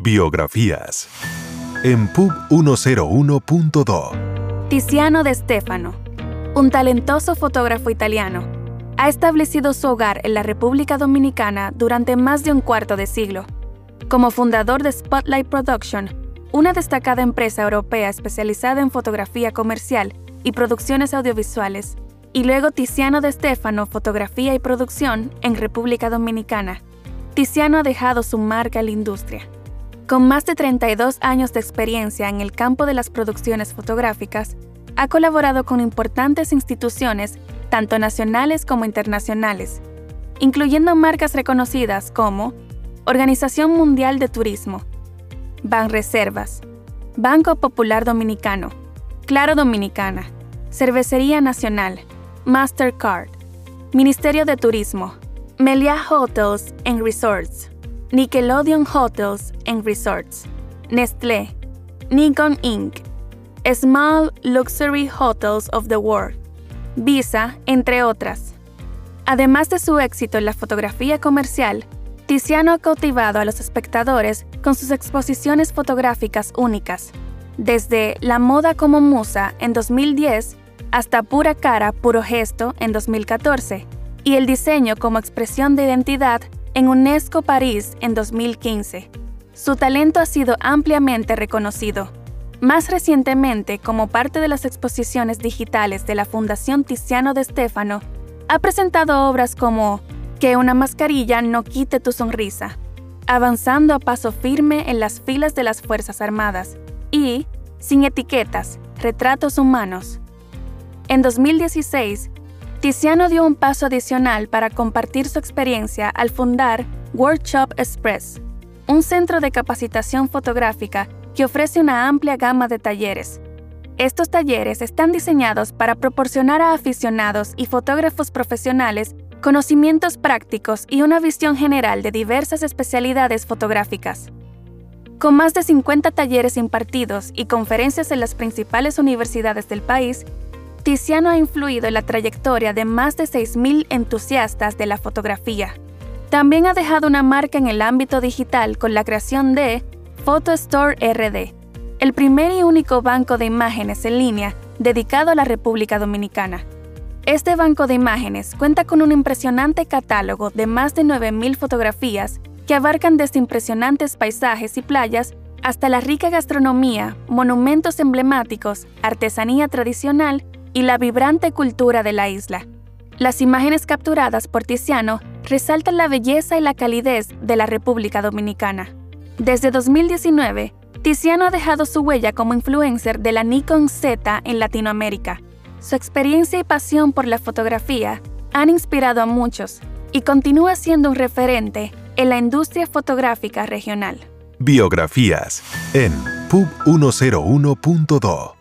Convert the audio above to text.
Biografías. En Pub 101.2. Tiziano de Stefano, un talentoso fotógrafo italiano, ha establecido su hogar en la República Dominicana durante más de un cuarto de siglo. Como fundador de Spotlight Production, una destacada empresa europea especializada en fotografía comercial y producciones audiovisuales, y luego Tiziano de Stefano Fotografía y Producción en República Dominicana. Tiziano ha dejado su marca en la industria. Con más de 32 años de experiencia en el campo de las producciones fotográficas, ha colaborado con importantes instituciones, tanto nacionales como internacionales, incluyendo marcas reconocidas como Organización Mundial de Turismo, Banreservas, Banco Popular Dominicano, Claro Dominicana, Cervecería Nacional, Mastercard, Ministerio de Turismo, Melia Hotels and Resorts, Nickelodeon Hotels and Resorts, Nestlé, Nikon Inc., Small Luxury Hotels of the World, Visa, entre otras. Además de su éxito en la fotografía comercial, Tiziano ha cautivado a los espectadores con sus exposiciones fotográficas únicas, desde La moda como musa en 2010 hasta Pura cara, puro gesto en 2014 y el diseño como expresión de identidad en UNESCO París en 2015. Su talento ha sido ampliamente reconocido. Más recientemente, como parte de las exposiciones digitales de la Fundación Tiziano de Stefano, ha presentado obras como Que una mascarilla no quite tu sonrisa, Avanzando a paso firme en las filas de las Fuerzas Armadas y Sin etiquetas, retratos humanos. En 2016, Tiziano dio un paso adicional para compartir su experiencia al fundar Workshop Express, un centro de capacitación fotográfica que ofrece una amplia gama de talleres. Estos talleres están diseñados para proporcionar a aficionados y fotógrafos profesionales conocimientos prácticos y una visión general de diversas especialidades fotográficas. Con más de 50 talleres impartidos y conferencias en las principales universidades del país, Tiziano ha influido en la trayectoria de más de 6.000 entusiastas de la fotografía. También ha dejado una marca en el ámbito digital con la creación de PhotoStore RD, el primer y único banco de imágenes en línea dedicado a la República Dominicana. Este banco de imágenes cuenta con un impresionante catálogo de más de 9.000 fotografías que abarcan desde impresionantes paisajes y playas hasta la rica gastronomía, monumentos emblemáticos, artesanía tradicional y la vibrante cultura de la isla. Las imágenes capturadas por Tiziano resaltan la belleza y la calidez de la República Dominicana. Desde 2019, Tiziano ha dejado su huella como influencer de la Nikon Z en Latinoamérica. Su experiencia y pasión por la fotografía han inspirado a muchos y continúa siendo un referente en la industria fotográfica regional. Biografías en Pub 101.2.